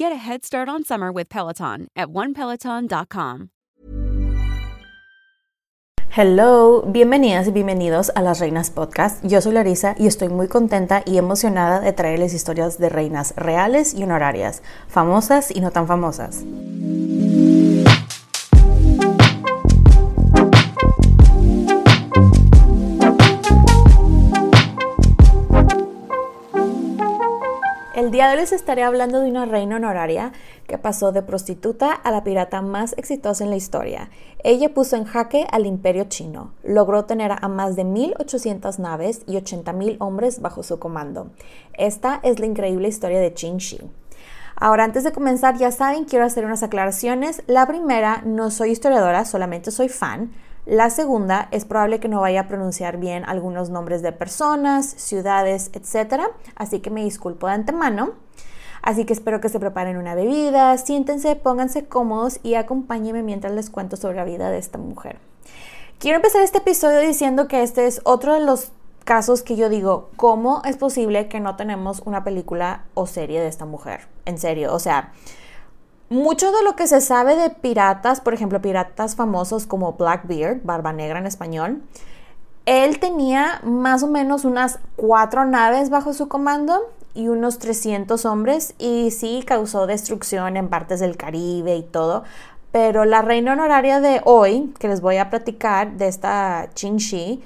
Get a head start on summer with Peloton at onepeloton.com. Hello, bienvenidas y bienvenidos a Las Reinas Podcast. Yo soy Larisa y estoy muy contenta y emocionada de traerles historias de reinas reales y honorarias, famosas y no tan famosas. Día hoy les estaré hablando de una reina honoraria que pasó de prostituta a la pirata más exitosa en la historia. Ella puso en jaque al imperio chino, logró tener a más de 1.800 naves y 80.000 hombres bajo su comando. Esta es la increíble historia de Qin Shi. Ahora, antes de comenzar, ya saben, quiero hacer unas aclaraciones. La primera, no soy historiadora, solamente soy fan. La segunda, es probable que no vaya a pronunciar bien algunos nombres de personas, ciudades, etc. Así que me disculpo de antemano. Así que espero que se preparen una bebida, siéntense, pónganse cómodos y acompáñenme mientras les cuento sobre la vida de esta mujer. Quiero empezar este episodio diciendo que este es otro de los casos que yo digo, ¿cómo es posible que no tenemos una película o serie de esta mujer? En serio, o sea, mucho de lo que se sabe de piratas, por ejemplo, piratas famosos como Blackbeard, Barba Negra en español, él tenía más o menos unas cuatro naves bajo su comando y unos 300 hombres y sí causó destrucción en partes del Caribe y todo. Pero la reina honoraria de hoy, que les voy a platicar de esta Shi,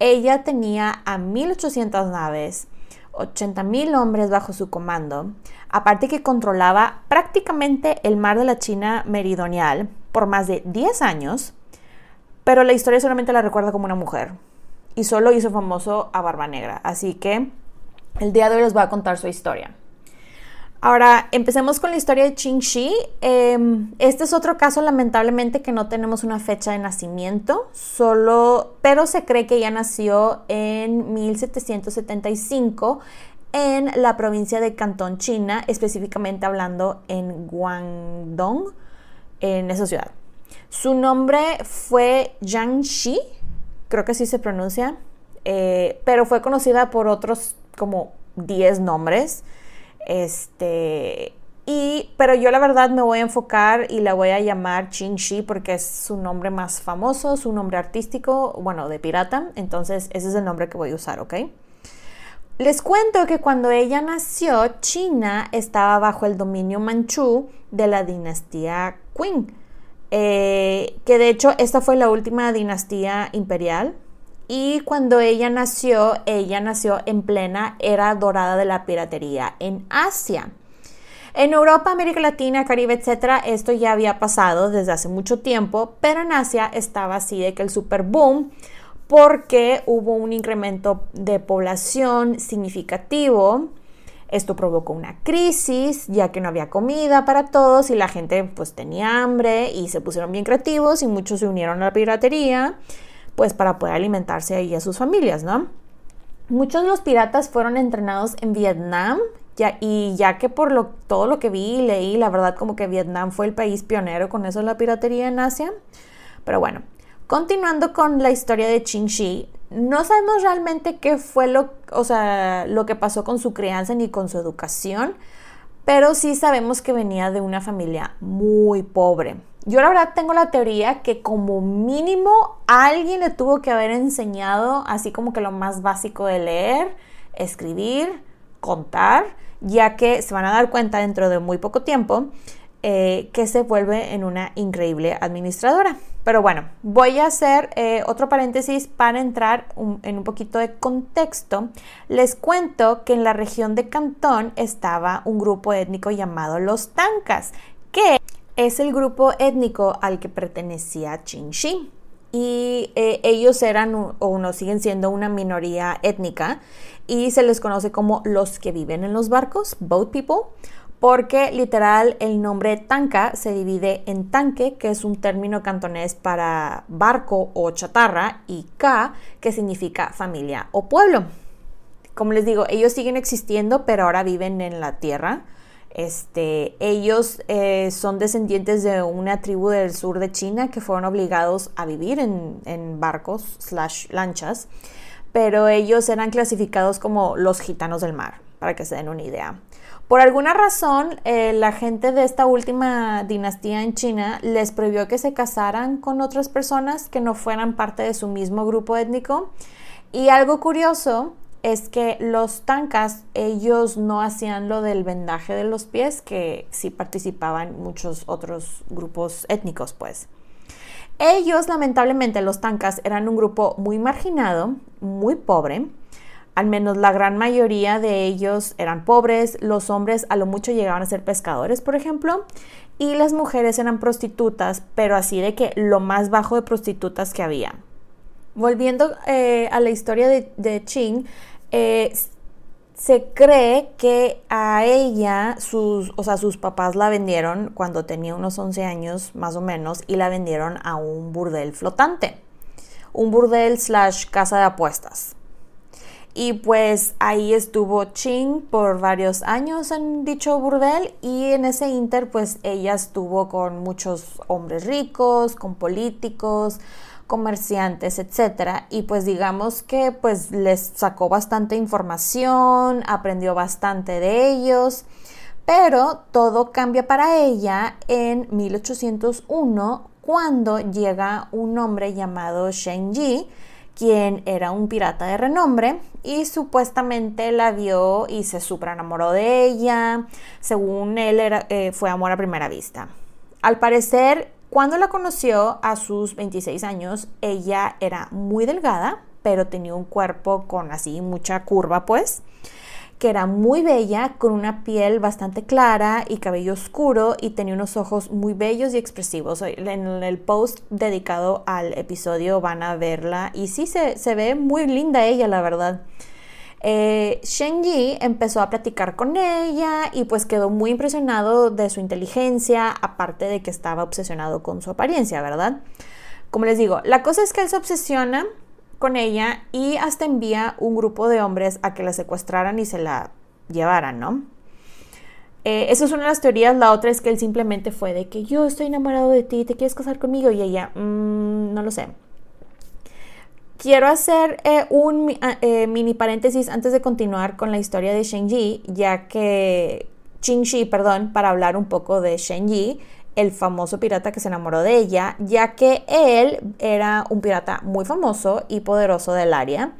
ella tenía a 1800 naves, 80.000 hombres bajo su comando, aparte que controlaba prácticamente el mar de la China meridional por más de 10 años, pero la historia solamente la recuerda como una mujer y solo hizo famoso a Barba Negra, así que el día de hoy les voy a contar su historia. Ahora, empecemos con la historia de Qin Shi. Em, este es otro caso, lamentablemente, que no tenemos una fecha de nacimiento, solo, pero se cree que ella nació en 1775 en la provincia de Cantón, China, específicamente hablando en Guangdong, en esa ciudad. Su nombre fue Zhang Shi, creo que así se pronuncia, eh, pero fue conocida por otros como 10 nombres. Este, y, pero yo la verdad me voy a enfocar y la voy a llamar Qin Shi porque es su nombre más famoso, su nombre artístico, bueno, de pirata. Entonces, ese es el nombre que voy a usar, ¿ok? Les cuento que cuando ella nació, China estaba bajo el dominio manchú de la dinastía Qing, eh, que de hecho esta fue la última dinastía imperial y cuando ella nació, ella nació en plena era dorada de la piratería en Asia. En Europa, América Latina, Caribe, etc., esto ya había pasado desde hace mucho tiempo, pero en Asia estaba así de que el super boom porque hubo un incremento de población significativo. Esto provocó una crisis, ya que no había comida para todos y la gente pues tenía hambre y se pusieron bien creativos y muchos se unieron a la piratería pues para poder alimentarse ahí a sus familias, ¿no? Muchos de los piratas fueron entrenados en Vietnam ya, y ya que por lo, todo lo que vi y leí, la verdad como que Vietnam fue el país pionero con eso de la piratería en Asia. Pero bueno, continuando con la historia de Qin Shi, no sabemos realmente qué fue lo, o sea, lo que pasó con su crianza ni con su educación, pero sí sabemos que venía de una familia muy pobre. Yo la verdad tengo la teoría que como mínimo alguien le tuvo que haber enseñado así como que lo más básico de leer, escribir, contar, ya que se van a dar cuenta dentro de muy poco tiempo eh, que se vuelve en una increíble administradora. Pero bueno, voy a hacer eh, otro paréntesis para entrar en un poquito de contexto. Les cuento que en la región de Cantón estaba un grupo étnico llamado los Tancas, que es el grupo étnico al que pertenecía Shi. Y eh, ellos eran o no siguen siendo una minoría étnica y se les conoce como los que viven en los barcos, boat people, porque literal el nombre tanca se divide en tanque, que es un término cantonés para barco o chatarra, y ka, que significa familia o pueblo. Como les digo, ellos siguen existiendo, pero ahora viven en la tierra. Este, ellos eh, son descendientes de una tribu del sur de China que fueron obligados a vivir en, barcos slash lanchas, pero ellos eran clasificados como los gitanos del mar, para que se den una idea. Por alguna razón, eh, la gente de esta última dinastía en China les prohibió que se casaran con otras personas que no fueran parte de su mismo grupo étnico. Y algo curioso es que los tancas, ellos no hacían lo del vendaje de los pies, que sí participaban muchos otros grupos étnicos, pues. Ellos, lamentablemente, los tancas, eran un grupo muy marginado, muy pobre. Al menos la gran mayoría de ellos eran pobres. Los hombres a lo mucho llegaban a ser pescadores, por ejemplo. Y las mujeres eran prostitutas, pero así de que lo más bajo de prostitutas que había. Volviendo eh, a la historia de, de Ching, eh, se cree que a ella, sus, o sea, sus papás la vendieron cuando tenía unos 11 años más o menos y la vendieron a un burdel flotante, un burdel slash casa de apuestas. Y pues ahí estuvo Ching por varios años en dicho burdel y en ese inter pues ella estuvo con muchos hombres ricos, con políticos, comerciantes, etcétera, y pues digamos que pues les sacó bastante información, aprendió bastante de ellos, pero todo cambia para ella en 1801 cuando llega un hombre llamado Shen Yi, quien era un pirata de renombre y supuestamente la vio y se super enamoró de ella. Según él eh, fue amor a primera vista. Al parecer cuando la conoció a sus 26 años, ella era muy delgada, pero tenía un cuerpo con así mucha curva, pues, que era muy bella, con una piel bastante clara y cabello oscuro y tenía unos ojos muy bellos y expresivos. En el post dedicado al episodio van a verla y sí se, se ve muy linda ella, la verdad. Eh, Shen Yi empezó a platicar con ella y pues quedó muy impresionado de su inteligencia, aparte de que estaba obsesionado con su apariencia, ¿verdad? Como les digo, la cosa es que él se obsesiona con ella y hasta envía un grupo de hombres a que la secuestraran y se la llevaran, ¿no? Eh, esa es una de las teorías. La otra es que él simplemente fue de que yo estoy enamorado de ti, ¿te quieres casar conmigo? Y ella, mm, no lo sé. Quiero hacer eh, un ah, eh, mini paréntesis antes de continuar con la historia de Shen ya que Qingxi, perdón, para hablar un poco de Shen Yi, el famoso pirata que se enamoró de ella, ya que él era un pirata muy famoso y poderoso del área.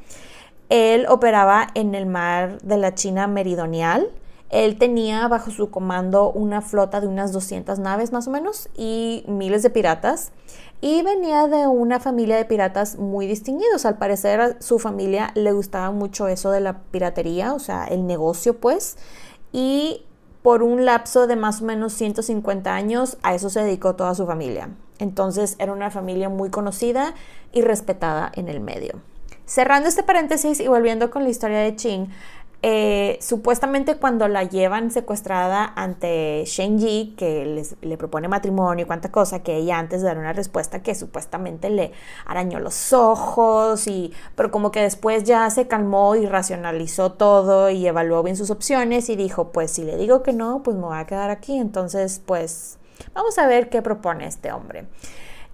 Él operaba en el mar de la China meridional. Él tenía bajo su comando una flota de unas 200 naves más o menos y miles de piratas y venía de una familia de piratas muy distinguidos. Al parecer a su familia le gustaba mucho eso de la piratería, o sea, el negocio pues, y por un lapso de más o menos 150 años a eso se dedicó toda su familia. Entonces era una familia muy conocida y respetada en el medio. Cerrando este paréntesis y volviendo con la historia de Ching, eh, supuestamente cuando la llevan secuestrada ante Shenji, que le propone matrimonio y cuánta cosa, que ella antes de dar una respuesta que supuestamente le arañó los ojos, y, pero como que después ya se calmó y racionalizó todo y evaluó bien sus opciones y dijo, pues si le digo que no, pues me voy a quedar aquí, entonces pues vamos a ver qué propone este hombre.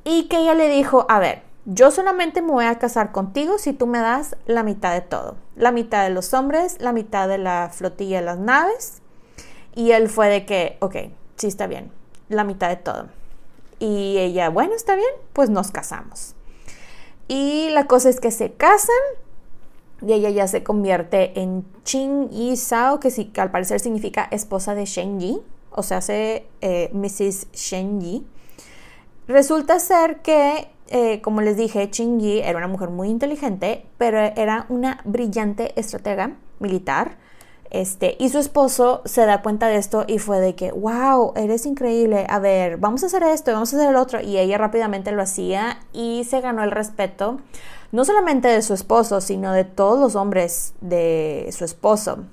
Y que ella le dijo, a ver, yo solamente me voy a casar contigo si tú me das la mitad de todo. La mitad de los hombres, la mitad de la flotilla de las naves. Y él fue de que, ok, sí está bien, la mitad de todo. Y ella, bueno, está bien, pues nos casamos. Y la cosa es que se casan y ella ya se convierte en Ching Yi Sao, que, al parecer significa esposa de Shen Yi, o sea, hace eh, Mrs. Shen Yi. Resulta ser que eh, como les dije, Ching Yi era una mujer muy inteligente, pero era una brillante estratega militar. Este, y su esposo se da cuenta de esto y fue de que, wow, eres increíble, a ver, vamos a hacer esto, vamos a hacer el otro. Y ella rápidamente lo hacía y se ganó el respeto, no solamente de su esposo, sino de todos los hombres de su esposo.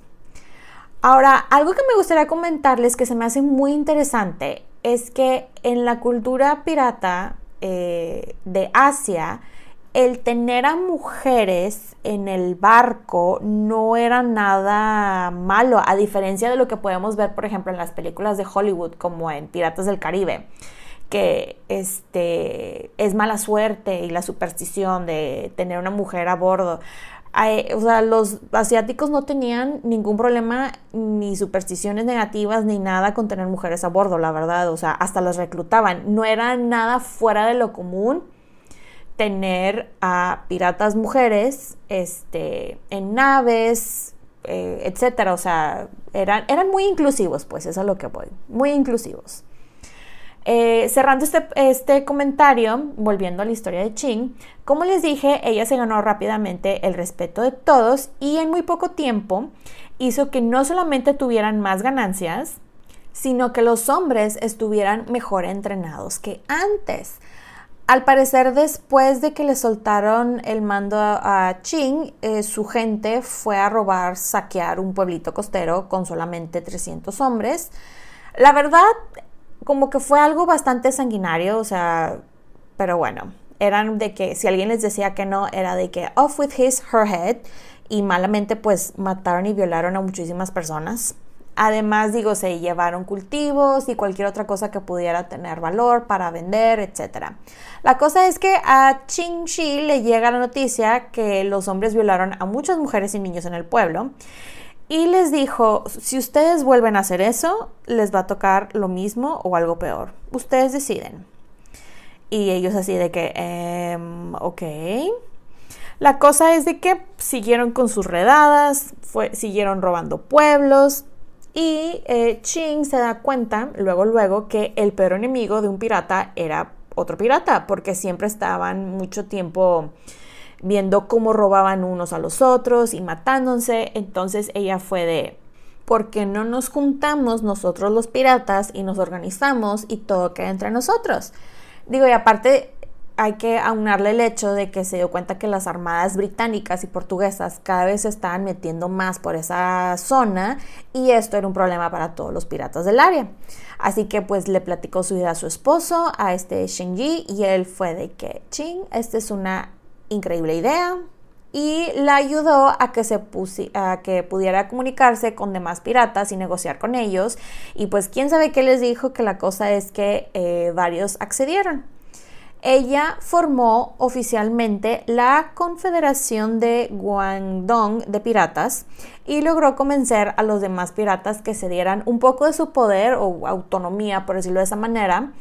Ahora, algo que me gustaría comentarles que se me hace muy interesante es que en la cultura pirata eh, de Asia, el tener a mujeres en el barco no era nada malo, a diferencia de lo que podemos ver, por ejemplo, en las películas de Hollywood, como en Piratas del Caribe, que este, es mala suerte y la superstición de tener una mujer a bordo. O sea, los asiáticos no tenían ningún problema ni supersticiones negativas ni nada con tener mujeres a bordo, la verdad. O sea, hasta las reclutaban. No era nada fuera de lo común tener a piratas mujeres este, en naves, eh, etcétera. O sea, eran, eran muy inclusivos, pues, eso es lo que voy. Muy inclusivos. Eh, cerrando este, este, comentario, volviendo a la historia de Ching, como les dije, ella se ganó rápidamente el respeto de todos y en muy poco tiempo hizo que no solamente tuvieran más ganancias, sino que los hombres estuvieran mejor entrenados que antes. Al parecer, después de que le soltaron el mando a, Ching, eh, su gente fue a robar, saquear un pueblito costero con solamente 300 hombres. La verdad, como que fue algo bastante sanguinario, o sea, pero bueno, eran de que si alguien les decía que no, era de que off with his, her head, y malamente pues mataron y violaron a muchísimas personas. Además, digo, se llevaron cultivos y cualquier otra cosa que pudiera tener valor para vender, etc. La cosa es que a Ching Shi le llega la noticia que los hombres violaron a muchas mujeres y niños en el pueblo y les dijo, si ustedes vuelven a hacer eso, les va a tocar lo mismo o algo peor. Ustedes deciden. Y ellos así de que, em, ok. La cosa es de que siguieron con sus redadas, siguieron robando pueblos y eh, Ching se da cuenta luego, luego que el peor enemigo de un pirata era otro pirata, porque siempre estaban mucho tiempo viendo cómo robaban unos a los otros y matándose. Entonces ella fue de, ¿por qué no nos juntamos nosotros los piratas y nos organizamos y todo queda entre nosotros? Digo, y aparte hay que aunarle el hecho de que se dio cuenta que las armadas británicas y portuguesas cada vez se estaban metiendo más por esa zona y esto era un problema para todos los piratas del área. Así que pues le platicó su idea a su esposo, a este Shenji, y él fue de que, ching, esta es una increíble idea y la ayudó a que, se que pudiera comunicarse con demás piratas y negociar con ellos. Y pues quién sabe qué les dijo, que la cosa es que eh, varios accedieron. Ella formó oficialmente la Confederación de Guangdong de Piratas y logró convencer a los demás piratas que se dieran un poco de su poder o autonomía, por decirlo de esa manera,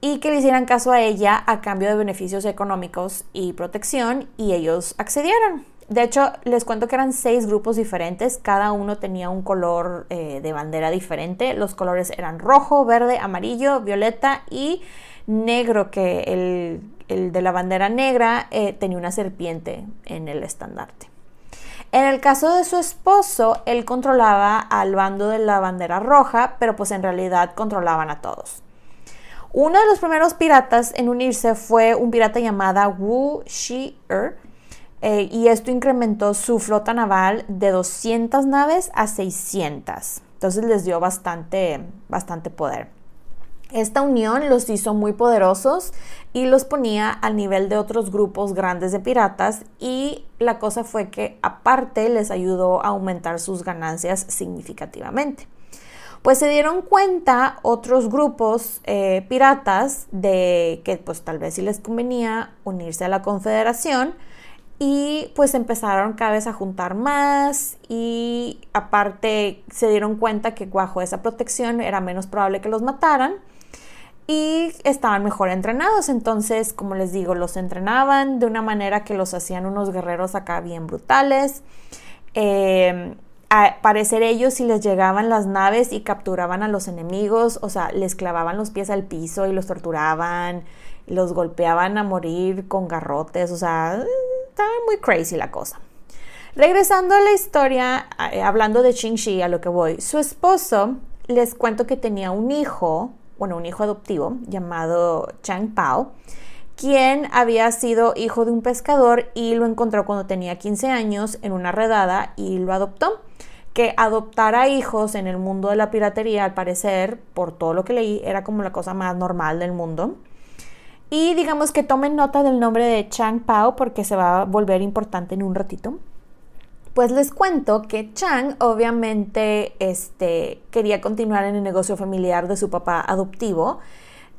y que le hicieran caso a ella a cambio de beneficios económicos y protección y ellos accedieron. De hecho, les cuento que eran seis grupos diferentes, cada uno tenía un color eh, de bandera diferente. Los colores eran rojo, verde, amarillo, violeta y negro, que el, de la bandera negra eh, tenía una serpiente en el estandarte. En el caso de su esposo, él controlaba al bando de la bandera roja, pero pues en realidad controlaban a todos. Uno de los primeros piratas en unirse fue un pirata llamado Wu Shi-er. eh, y esto incrementó su flota naval de 200 naves a 600. Entonces les dio bastante, bastante poder. Esta unión los hizo muy poderosos y los ponía al nivel de otros grupos grandes de piratas y la cosa fue que aparte les ayudó a aumentar sus ganancias significativamente. Pues se dieron cuenta otros grupos eh, piratas de que pues tal vez sí les convenía unirse a la confederación y pues empezaron cada vez a juntar más y aparte se dieron cuenta que bajo esa protección era menos probable que los mataran y estaban mejor entrenados. Entonces, como les digo, los entrenaban de una manera que los hacían unos guerreros acá bien brutales. Eh, a parecer ellos si les llegaban las naves y capturaban a los enemigos, o sea, les clavaban los pies al piso y los torturaban, los golpeaban a morir con garrotes, o sea, estaba muy crazy la cosa. Regresando a la historia, eh, hablando de Qing Shi, a lo que voy, su esposo, les cuento que tenía un hijo, bueno, un hijo adoptivo llamado Chang Pao, quien había sido hijo de un pescador y lo encontró cuando tenía 15 años en una redada y lo adoptó. Que adoptar hijos en el mundo de la piratería, al parecer, por todo lo que leí, era como la cosa más normal del mundo. Y digamos que tomen nota del nombre de Chang Pao porque se va a volver importante en un ratito. Pues les cuento que Chang obviamente este, quería continuar en el negocio familiar de su papá adoptivo,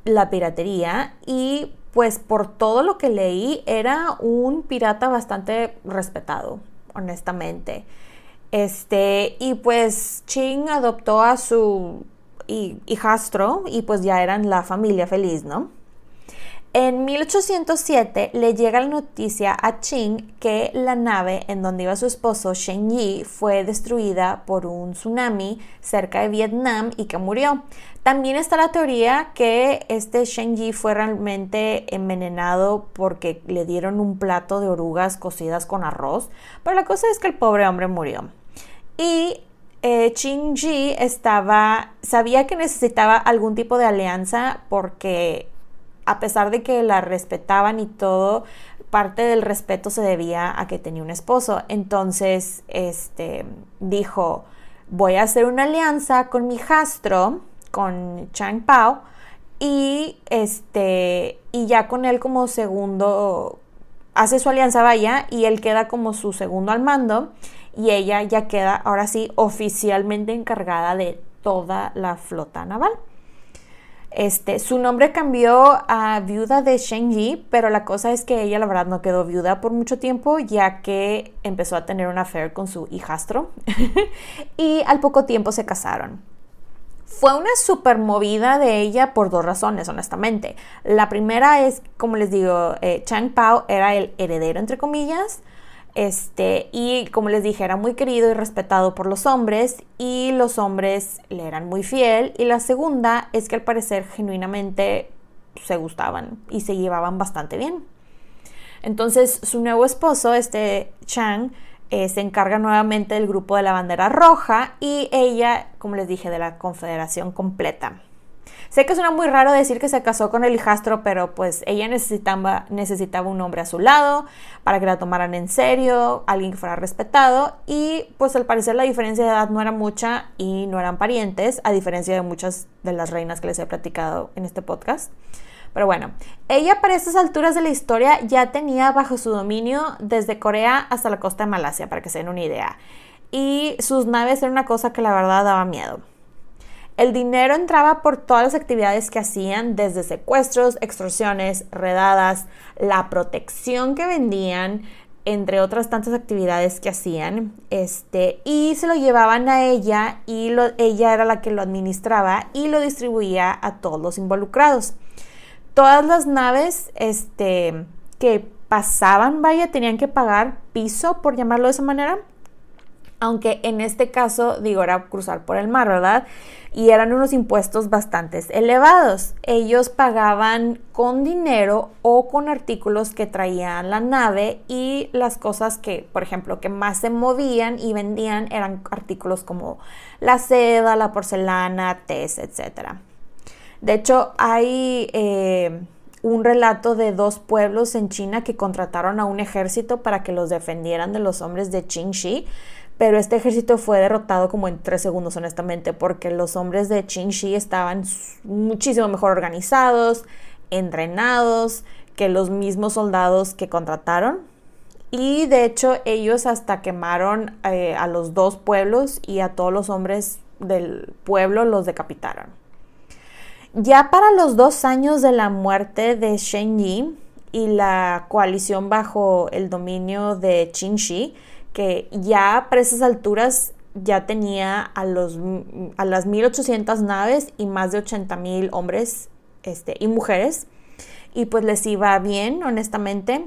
la piratería, y pues por todo lo que leí era un pirata bastante respetado, honestamente. Este, y pues Ching adoptó a su hijastro y pues ya eran la familia feliz, ¿no? En 1807 le llega la noticia a Qing que la nave en donde iba su esposo Shen Yi fue destruida por un tsunami cerca de Vietnam y que murió. También está la teoría que este Shen Yi fue realmente envenenado porque le dieron un plato de orugas cocidas con arroz, pero la cosa es que el pobre hombre murió. Y eh, Qing Ji estaba, sabía que necesitaba algún tipo de alianza porque a pesar de que la respetaban y todo, parte del respeto se debía a que tenía un esposo. Entonces, este, dijo, voy a hacer una alianza con mi hijastro, con Chang Pao, y este, y ya con él como segundo, hace su alianza, vaya, y él queda como su segundo al mando, y ella ya queda ahora sí oficialmente encargada de toda la flota naval. Este, su nombre cambió a viuda de Shen Yi, pero la cosa es que ella la verdad no quedó viuda por mucho tiempo, ya que empezó a tener una affair con su hijastro y al poco tiempo se casaron. Fue una super movida de ella por dos razones, honestamente. La primera es, como les digo, eh, Chang Pao era el heredero, entre comillas, este, y como les dije, era muy querido y respetado por los hombres y los hombres le eran muy fiel. Y la segunda es que al parecer genuinamente se gustaban y se llevaban bastante bien. Entonces su nuevo esposo, este Chang, eh, se encarga nuevamente del grupo de la bandera roja y ella, como les dije, de la confederación completa. Sé que suena muy raro decir que se casó con el hijastro, pero pues ella necesitaba, necesitaba un hombre a su lado para que la tomaran en serio, alguien que fuera respetado y pues al parecer la diferencia de edad no era mucha y no eran parientes, a diferencia de muchas de las reinas que les he platicado en este podcast. Pero bueno, ella para estas alturas de la historia ya tenía bajo su dominio desde Corea hasta la costa de Malasia, para que se den una idea. Y sus naves eran una cosa que la verdad daba miedo. El dinero entraba por todas las actividades que hacían, desde secuestros, extorsiones, redadas, la protección que vendían, entre otras tantas actividades que hacían, este, y se lo llevaban a ella y ella era la que lo administraba y lo distribuía a todos los involucrados. Todas las naves este, que pasaban, vaya, tenían que pagar piso, por llamarlo de esa manera, aunque en este caso, digo, era cruzar por el mar, ¿verdad? Y eran unos impuestos bastante elevados. Ellos pagaban con dinero o con artículos que traían la nave y las cosas que, por ejemplo, que más se movían y vendían eran artículos como la seda, la porcelana, tés, etc. De hecho, hay... Eh, un relato de dos pueblos en China que contrataron a un ejército para que los defendieran de los hombres de Qingxi, pero este ejército fue derrotado como en tres segundos, honestamente, porque los hombres de Qingxi estaban muchísimo mejor organizados, entrenados que los mismos soldados que contrataron. Y de hecho ellos hasta quemaron eh, a los dos pueblos y a todos los hombres del pueblo los decapitaron. Ya para los dos años de la muerte de Shen Yi y la coalición bajo el dominio de Qingxi, que ya para esas alturas ya tenía a, los, a las 1800 naves y más de 80 mil hombres este, y mujeres, y pues les iba bien, honestamente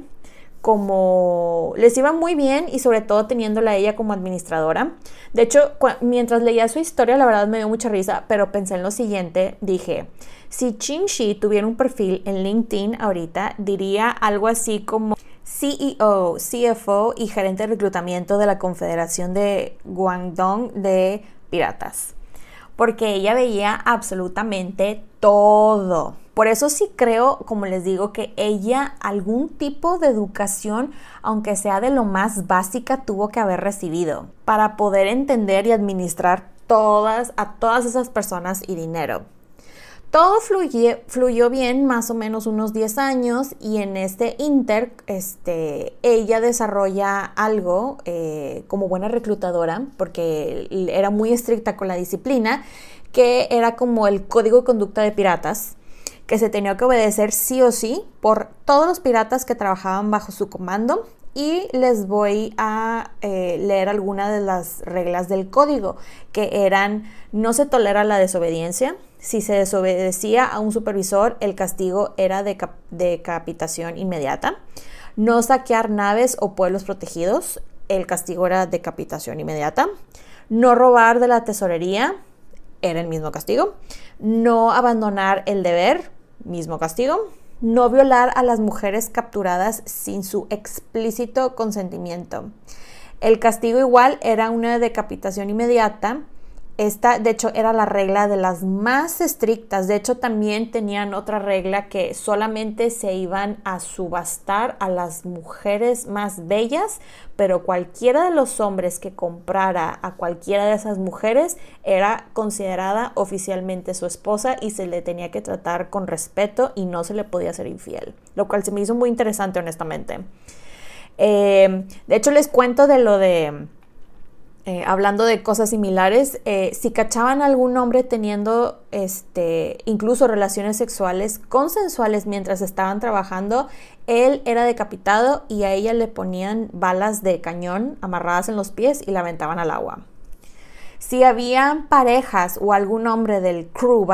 como les iba muy bien y sobre todo teniéndola a ella como administradora. De hecho, mientras leía su historia, la verdad me dio mucha risa, pero pensé en lo siguiente, dije, si Chin Shi tuviera un perfil en LinkedIn ahorita, diría algo así como CEO, CFO y gerente de reclutamiento de la Confederación de Guangdong de Piratas. Porque ella veía absolutamente todo por eso sí creo, como les digo, que ella algún tipo de educación, aunque sea de lo más básica, tuvo que haber recibido para poder entender y administrar todas a todas esas personas y dinero. Todo fluyó bien más o menos unos 10 años y en este inter este, ella desarrolla algo eh, como buena reclutadora porque era muy estricta con la disciplina que era como el código de conducta de piratas que se tenía que obedecer sí o sí por todos los piratas que trabajaban bajo su comando y les voy a eh, leer algunas de las reglas del código, que eran no se tolera la desobediencia, si se desobedecía a un supervisor el castigo era de decapitación inmediata, no saquear naves o pueblos protegidos, el castigo era decapitación inmediata, no robar de la tesorería, era el mismo castigo, no abandonar el deber, mismo castigo. No violar a las mujeres capturadas sin su explícito consentimiento. El castigo igual era una decapitación inmediata esta, de hecho, era la regla de las más estrictas. De hecho, también tenían otra regla que solamente se iban a subastar a las mujeres más bellas, pero cualquiera de los hombres que comprara a cualquiera de esas mujeres era considerada oficialmente su esposa y se le tenía que tratar con respeto y no se le podía ser infiel, lo cual se me hizo muy interesante, honestamente. Eh, de hecho, les cuento de lo de eh, hablando de cosas similares, eh, si cachaban a algún hombre teniendo este, incluso relaciones sexuales consensuales mientras estaban trabajando, él era decapitado y a ella le ponían balas de cañón amarradas en los pies y la aventaban al agua. Si había parejas o algún hombre del crew,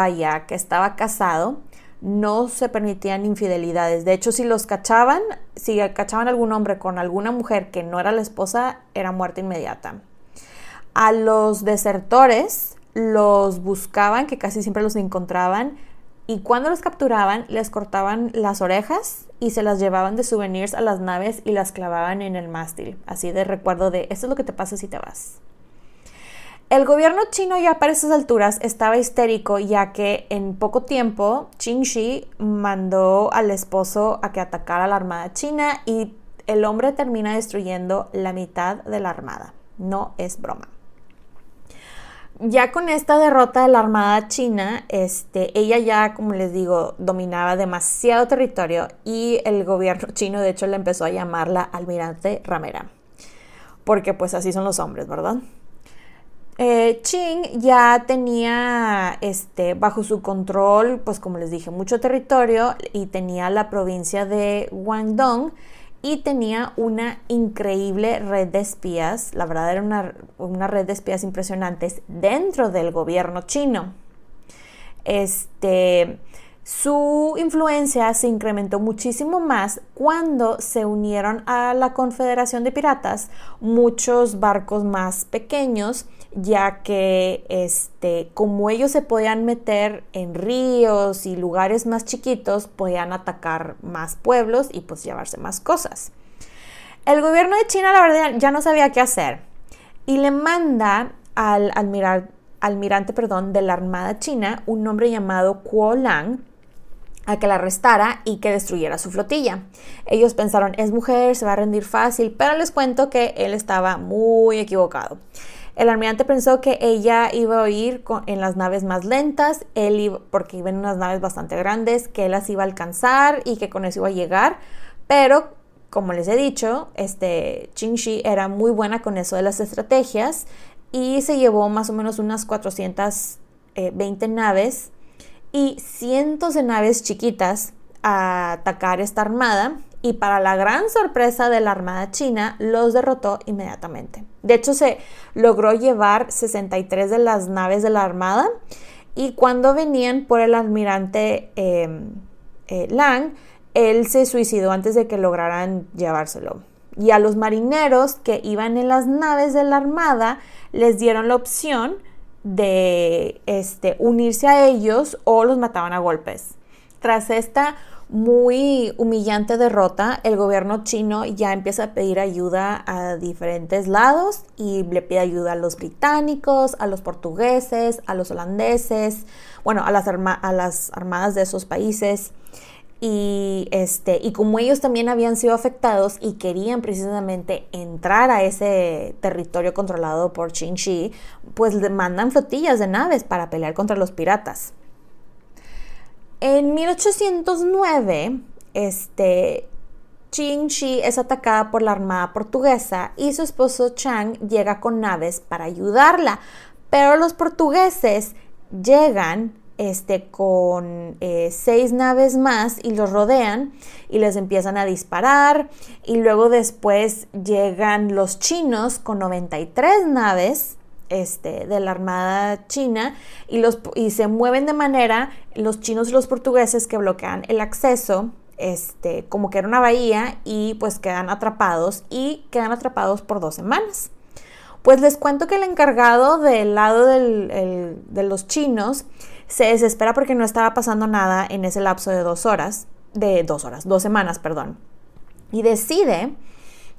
que estaba casado, no se permitían infidelidades. De hecho, si los cachaban, si cachaban a algún hombre con alguna mujer que no era la esposa, era muerte inmediata. A los desertores los buscaban, que casi siempre los encontraban, y cuando los capturaban les cortaban las orejas y se las llevaban de souvenirs a las naves y las clavaban en el mástil, así de recuerdo de esto es lo que te pasa si te vas. El gobierno chino ya para esas alturas estaba histérico ya que en poco tiempo Qingxi mandó al esposo a que atacara la armada china y el hombre termina destruyendo la mitad de la armada. No es broma ya con esta derrota de la Armada China, este, ella ya, como les digo, dominaba demasiado territorio y el gobierno chino, de hecho, le empezó a llamar la almirante ramera, porque pues así son los hombres, ¿verdad? Eh, Qing ya tenía este, bajo su control, pues como les dije, mucho territorio y tenía la provincia de Guangdong, y tenía una increíble red de espías, la verdad era una, red de espías impresionantes dentro del gobierno chino. Este, su influencia se incrementó muchísimo más cuando se unieron a la Confederación de Piratas muchos barcos más pequeños ya que este, como ellos se podían meter en ríos y lugares más chiquitos, podían atacar más pueblos y pues llevarse más cosas. El gobierno de China, la verdad, ya no sabía qué hacer y le manda al almirante perdón, de la Armada China un hombre llamado Kuo Lang, a que la arrestara y que destruyera su flotilla. Ellos pensaron, es mujer, se va a rendir fácil, pero les cuento que él estaba muy equivocado. El almirante pensó que ella iba a ir en las naves más lentas, él porque iba en unas naves bastante grandes, que él las iba a alcanzar y que con eso iba a llegar, pero como les he dicho, este Shi era muy buena con eso de las estrategias y se llevó más o menos unas 420 eh, naves y cientos de naves chiquitas a atacar esta armada y para la gran sorpresa de la Armada China los derrotó inmediatamente. De hecho, se logró llevar 63 de las naves de la Armada y cuando venían por el almirante em, eh, Lang, él se suicidó antes de que lograran llevárselo. Y a los marineros que iban en las naves de la Armada les dieron la opción de este, unirse a ellos o los mataban a golpes. Tras esta muy humillante derrota, el gobierno chino ya empieza a pedir ayuda a diferentes lados y le pide ayuda a los británicos, a los portugueses, a los holandeses, bueno, a las, a las armadas de esos países. Y, este, y como ellos también habían sido afectados y querían precisamente entrar a ese territorio controlado por Qin Shi, pues le mandan flotillas de naves para pelear contra los piratas. En 1809, este, Qin Shi es atacada por la armada portuguesa y su esposo Chang llega con naves para ayudarla, pero los portugueses llegan este, con eh, seis naves más y los rodean y les empiezan a disparar. Y luego después llegan los chinos con 93 naves este, de la Armada China y, los, y se mueven de manera, los chinos y los portugueses, que bloquean el acceso, este, como que era una bahía, y pues quedan atrapados y quedan atrapados por dos semanas. Pues les cuento que el encargado del lado de los chinos se desespera porque no estaba pasando nada en ese lapso de dos horas, de dos horas, dos semanas, perdón, y decide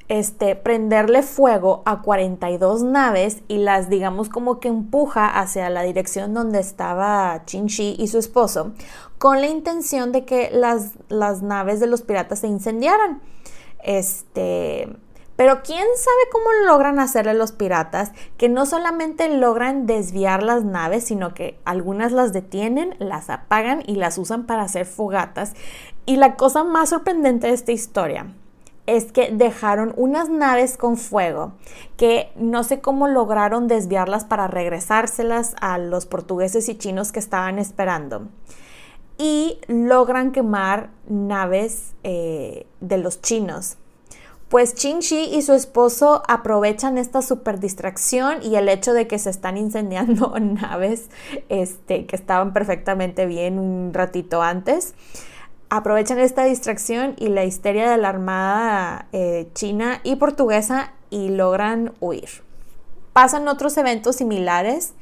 este, prenderle fuego a 42 naves y las, digamos, como que empuja hacia la dirección donde estaba Shi y su esposo, con la intención de que las, las naves de los piratas se incendiaran. Este, pero quién sabe cómo logran hacerle los piratas, que no solamente logran desviar las naves, sino que algunas las detienen, las apagan y las usan para hacer fogatas. Y la cosa más sorprendente de esta historia es que dejaron unas naves con fuego que no sé cómo lograron desviarlas para regresárselas a los portugueses y chinos que estaban esperando. Y logran quemar naves eh, de los chinos. Pues Qin Shi y su esposo aprovechan esta super distracción y el hecho de que se están incendiando naves este, que estaban perfectamente bien un ratito antes aprovechan esta distracción y la histeria de la armada eh, china y portuguesa y logran huir. Pasan otros eventos similares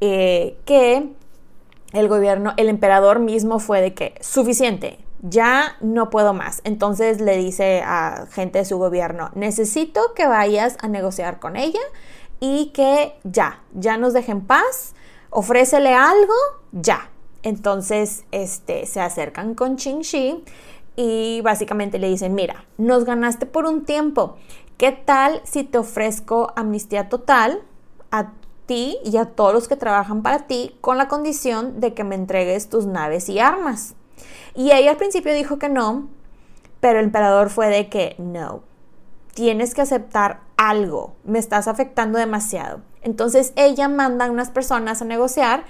eh, que el gobierno, el emperador mismo fue de que suficiente, ya no puedo más. Entonces le dice a gente de su gobierno, necesito que vayas a negociar con ella y que ya, ya nos dejen paz, ofrécele algo, ya, entonces, este, se acercan con Ching Shi y básicamente le dicen, mira, nos ganaste por un tiempo. ¿Qué tal si te ofrezco amnistía total a ti y a todos los que trabajan para ti con la condición de que me entregues tus naves y armas? Y ella al principio dijo que no, pero el emperador fue de que no, tienes que aceptar algo, me estás afectando demasiado. Entonces ella manda a unas personas a negociar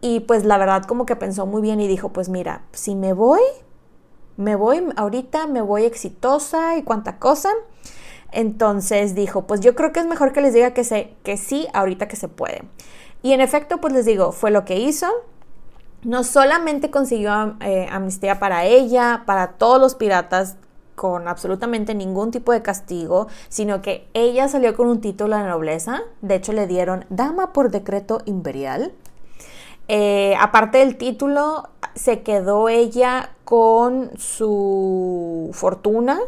y pues la verdad como que pensó muy bien y dijo, pues mira, si me voy, me voy ahorita, me voy exitosa y cuánta cosa. Entonces dijo, pues yo creo que es mejor que les diga que, se, que sí ahorita que se puede. Y en efecto, pues les digo, fue lo que hizo. No solamente consiguió eh, amnistía para ella, para todos los piratas con absolutamente ningún tipo de castigo, sino que ella salió con un título de nobleza. De hecho, le dieron dama por decreto imperial. Eh, aparte del título, se quedó ella con su fortuna,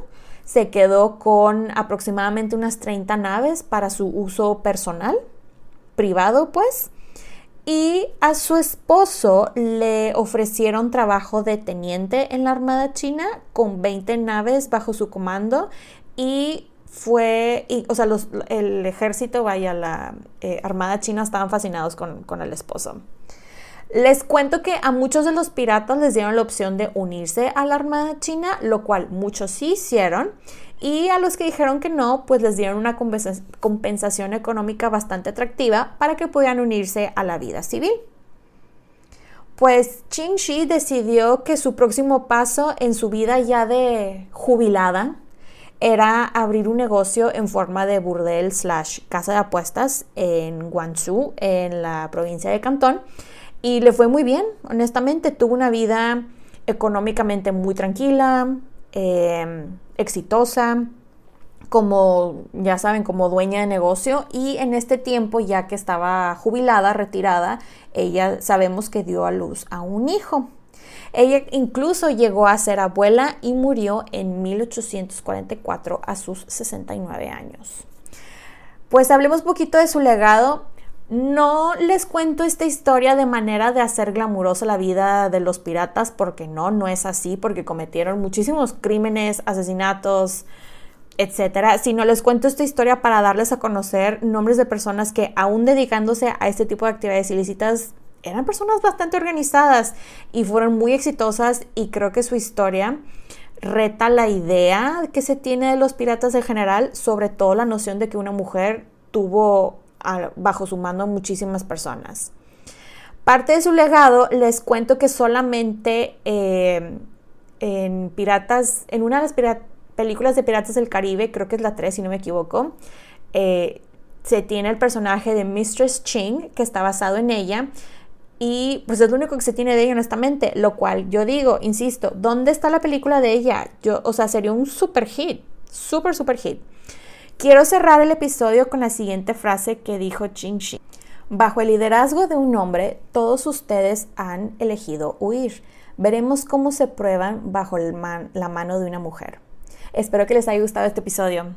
se quedó con aproximadamente unas 30 naves para su uso personal, privado pues, y a su esposo le ofrecieron trabajo de teniente en la Armada China con 20 naves bajo su comando y fue, o sea, el ejército, vaya, la eh, Armada China estaban fascinados con, con el esposo. Les cuento que a muchos de los piratas les dieron la opción de unirse a la Armada China, lo cual muchos sí hicieron. Y a los que dijeron que no, pues les dieron una compensación económica bastante atractiva para que pudieran unirse a la vida civil. Pues Qin Shi decidió que su próximo paso en su vida ya de jubilada era abrir un negocio en forma de burdel slash casa de apuestas en Guangzhou, en la provincia de Cantón. Y le fue muy bien, honestamente. Tuvo una vida económicamente muy tranquila, eh, exitosa, como ya saben, como dueña de negocio y en este tiempo, ya que estaba jubilada, retirada, ella sabemos que dio a luz a un hijo. Ella incluso llegó a ser abuela y murió en 1844 a sus 69 años. Pues hablemos un poquito de su legado. No les cuento esta historia de manera de hacer glamurosa la vida de los piratas, porque no, no es así, porque cometieron muchísimos crímenes, asesinatos, etcétera, sino les cuento esta historia para darles a conocer nombres de personas que, aún dedicándose a este tipo de actividades ilícitas, eran personas bastante organizadas y fueron muy exitosas, y creo que su historia reta la idea que se tiene de los piratas en general, sobre todo la noción de que una mujer tuvo bajo su mando muchísimas personas. Parte de su legado, les cuento que solamente eh, en Piratas, en una de las películas de Piratas del Caribe, creo que es la 3 si no me equivoco, eh, se tiene el personaje de Mistress Ching, que está basado en ella, y pues es lo único que se tiene de ella honestamente, lo cual yo digo, insisto, ¿dónde está la película de ella? Yo, o sea, sería un super hit, super, super hit. Quiero cerrar el episodio con la siguiente frase que dijo Ching Shi. Bajo el liderazgo de un hombre, todos ustedes han elegido huir. Veremos cómo se prueban bajo la mano de una mujer. Espero que les haya gustado este episodio.